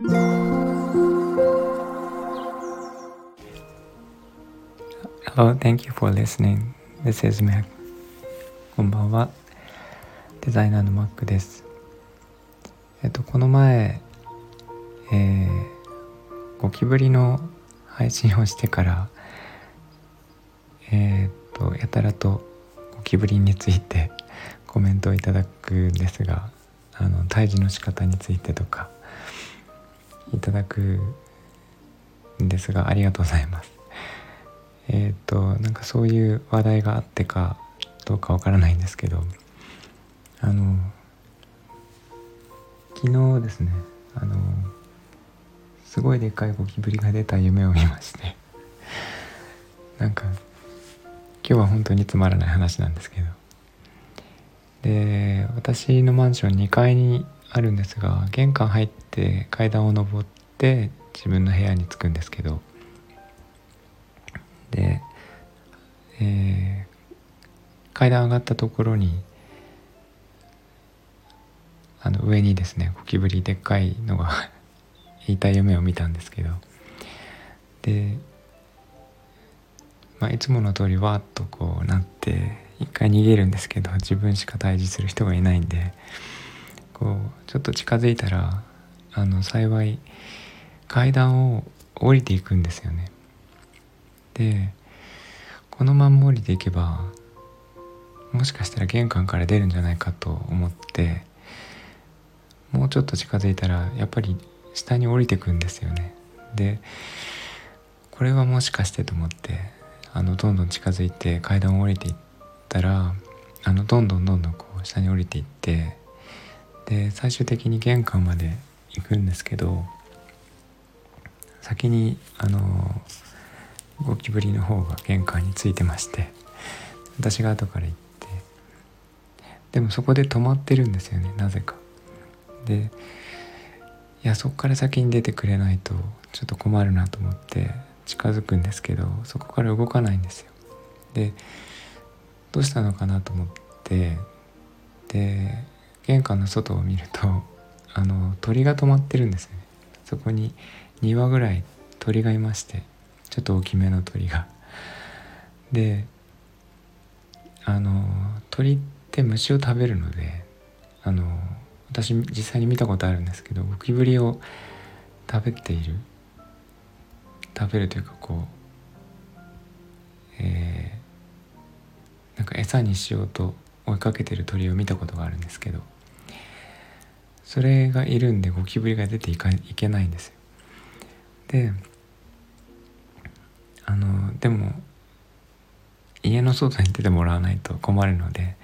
Hello, thank you for listening. This is Mac. こんばんは。デザイナーの Mac です。えっと、この前、えー、ゴキブリの配信をしてから、えー、っと、やたらとゴキブリについてコメントをいただくんですが、あの、退治の仕方についてとか、いただくんですが、ありがとうございます。えっ、となんかそういう話題があってかどうかわからないんですけどあの昨日ですねあのすごいでっかいゴキブリが出た夢を見まして なんか今日は本当につまらない話なんですけどで私のマンション2階にあるんですが玄関入って階段を上って自分の部屋に着くんですけど。で、えー、階段上がったところにあの上にですねゴキブリでっかいのが いた夢を見たんですけど。で、まあ、いつもの通りわっとこうなって一回逃げるんですけど自分しか退治する人がいないんで。こうちょっと近づいたらあの幸い階段を降りていくんですよね。でこのまま降りていけばもしかしたら玄関から出るんじゃないかと思ってもうちょっと近づいたらやっぱり下に降りてくんですよねでこれはもしかしてと思ってあのどんどん近づいて階段を降りていったらあのどんどんどんどんこう下に降りていってで最終的に玄関まで行くんですけど先にあのゴキブリの方が玄関についてまして私が後から行ってでもそこで止まってるんですよねなぜか。でいやそこから先に出てくれないとちょっと困るなと思って近づくんですけどそこから動かないんですよ。でどうしたのかなと思ってで玄関の外を見ると あの鳥が止まってるんですよねそこに2羽ぐらい鳥がいましてちょっと大きめの鳥が。であの鳥って虫を食べるのであの私実際に見たことあるんですけどゴキブリを食べている食べるというかこうえー、なんか餌にしようと追いかけてる鳥を見たことがあるんですけどそれがいるんでゴキブリが出ていかいけないんですよ。であのでも家の外に出てもらわないと困るので、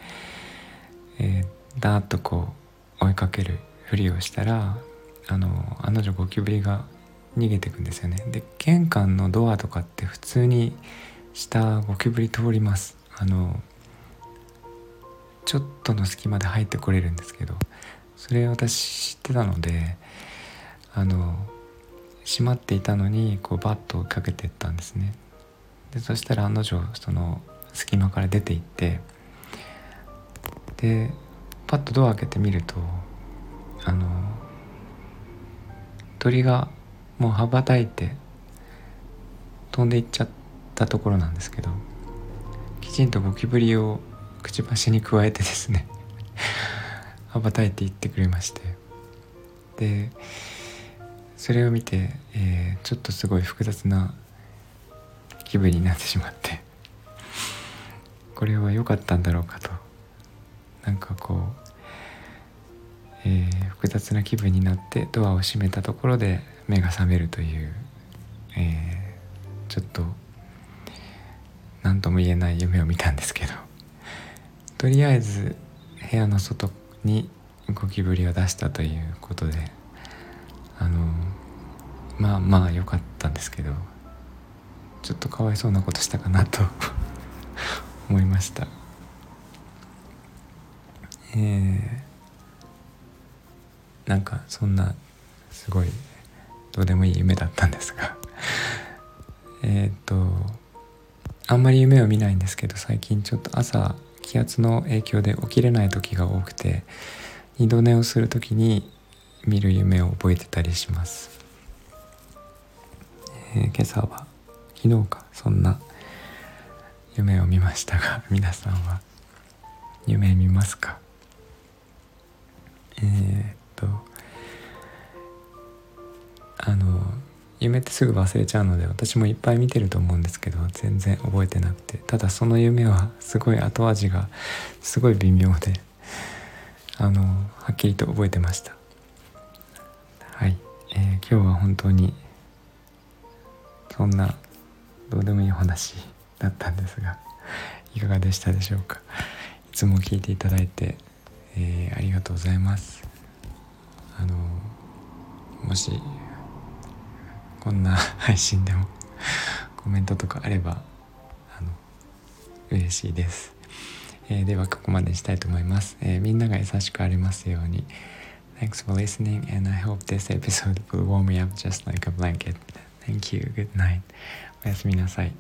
えー、ダーッとこう追いかけるふりをしたらあのあの女ゴキブリが逃げていくんですよねで玄関のドアとかって普通に下ゴキブリ通りますあのちょっとの隙間で入ってこれるんですけどそれ私知ってたのであの閉まっていたのにこうバッと追いかけてったんですね。でそしたら案の定その隙間から出ていってでパッとドア開けてみるとあの鳥がもう羽ばたいて飛んでいっちゃったところなんですけどきちんとゴキブリをくちばしに加えてですね羽ばたいていってくれまして。でそれを見て、えー、ちょっとすごい複雑な気分になってしまって。これは良かったんだろうかと。なんかこう、えー、複雑な気分になってドアを閉めたところで目が覚めるという、えー、ちょっと何とも言えない夢を見たんですけど。とりあえず部屋の外にゴキブリを出したということであのまあまあ良かったんですけどちょっとかわいそうなことしたかなと 思いました。えー、なんかそんなすごいどうでもいい夢だったんですがえっとあんまり夢を見ないんですけど最近ちょっと朝気圧の影響で起きれない時が多くて二度寝をする時に見る夢を覚えてたりします、えー、今朝は昨日かそんな夢を見ましたが 皆さんは夢見ますか？えー、っとあの夢ってすぐ忘れちゃうので私もいっぱい見てると思うんですけど全然覚えてなくて。ただその夢はすごい後味がすごい微妙であのはっきりと覚えてました。はい、えー、今日は本当にそんなどうでもいいお話だったんですがいかがでしたでしょうか。いつも聞いていただいて、えー、ありがとうございます。あのもしこんな配信でもコメントとかあればあの嬉しいです、えー、ではここまでしたいと思います、えー、みんなが優しくありますように Thanks for listening and I hope this episode will warm me up just like a blanket. Thank you. Good night. おやすみなさい。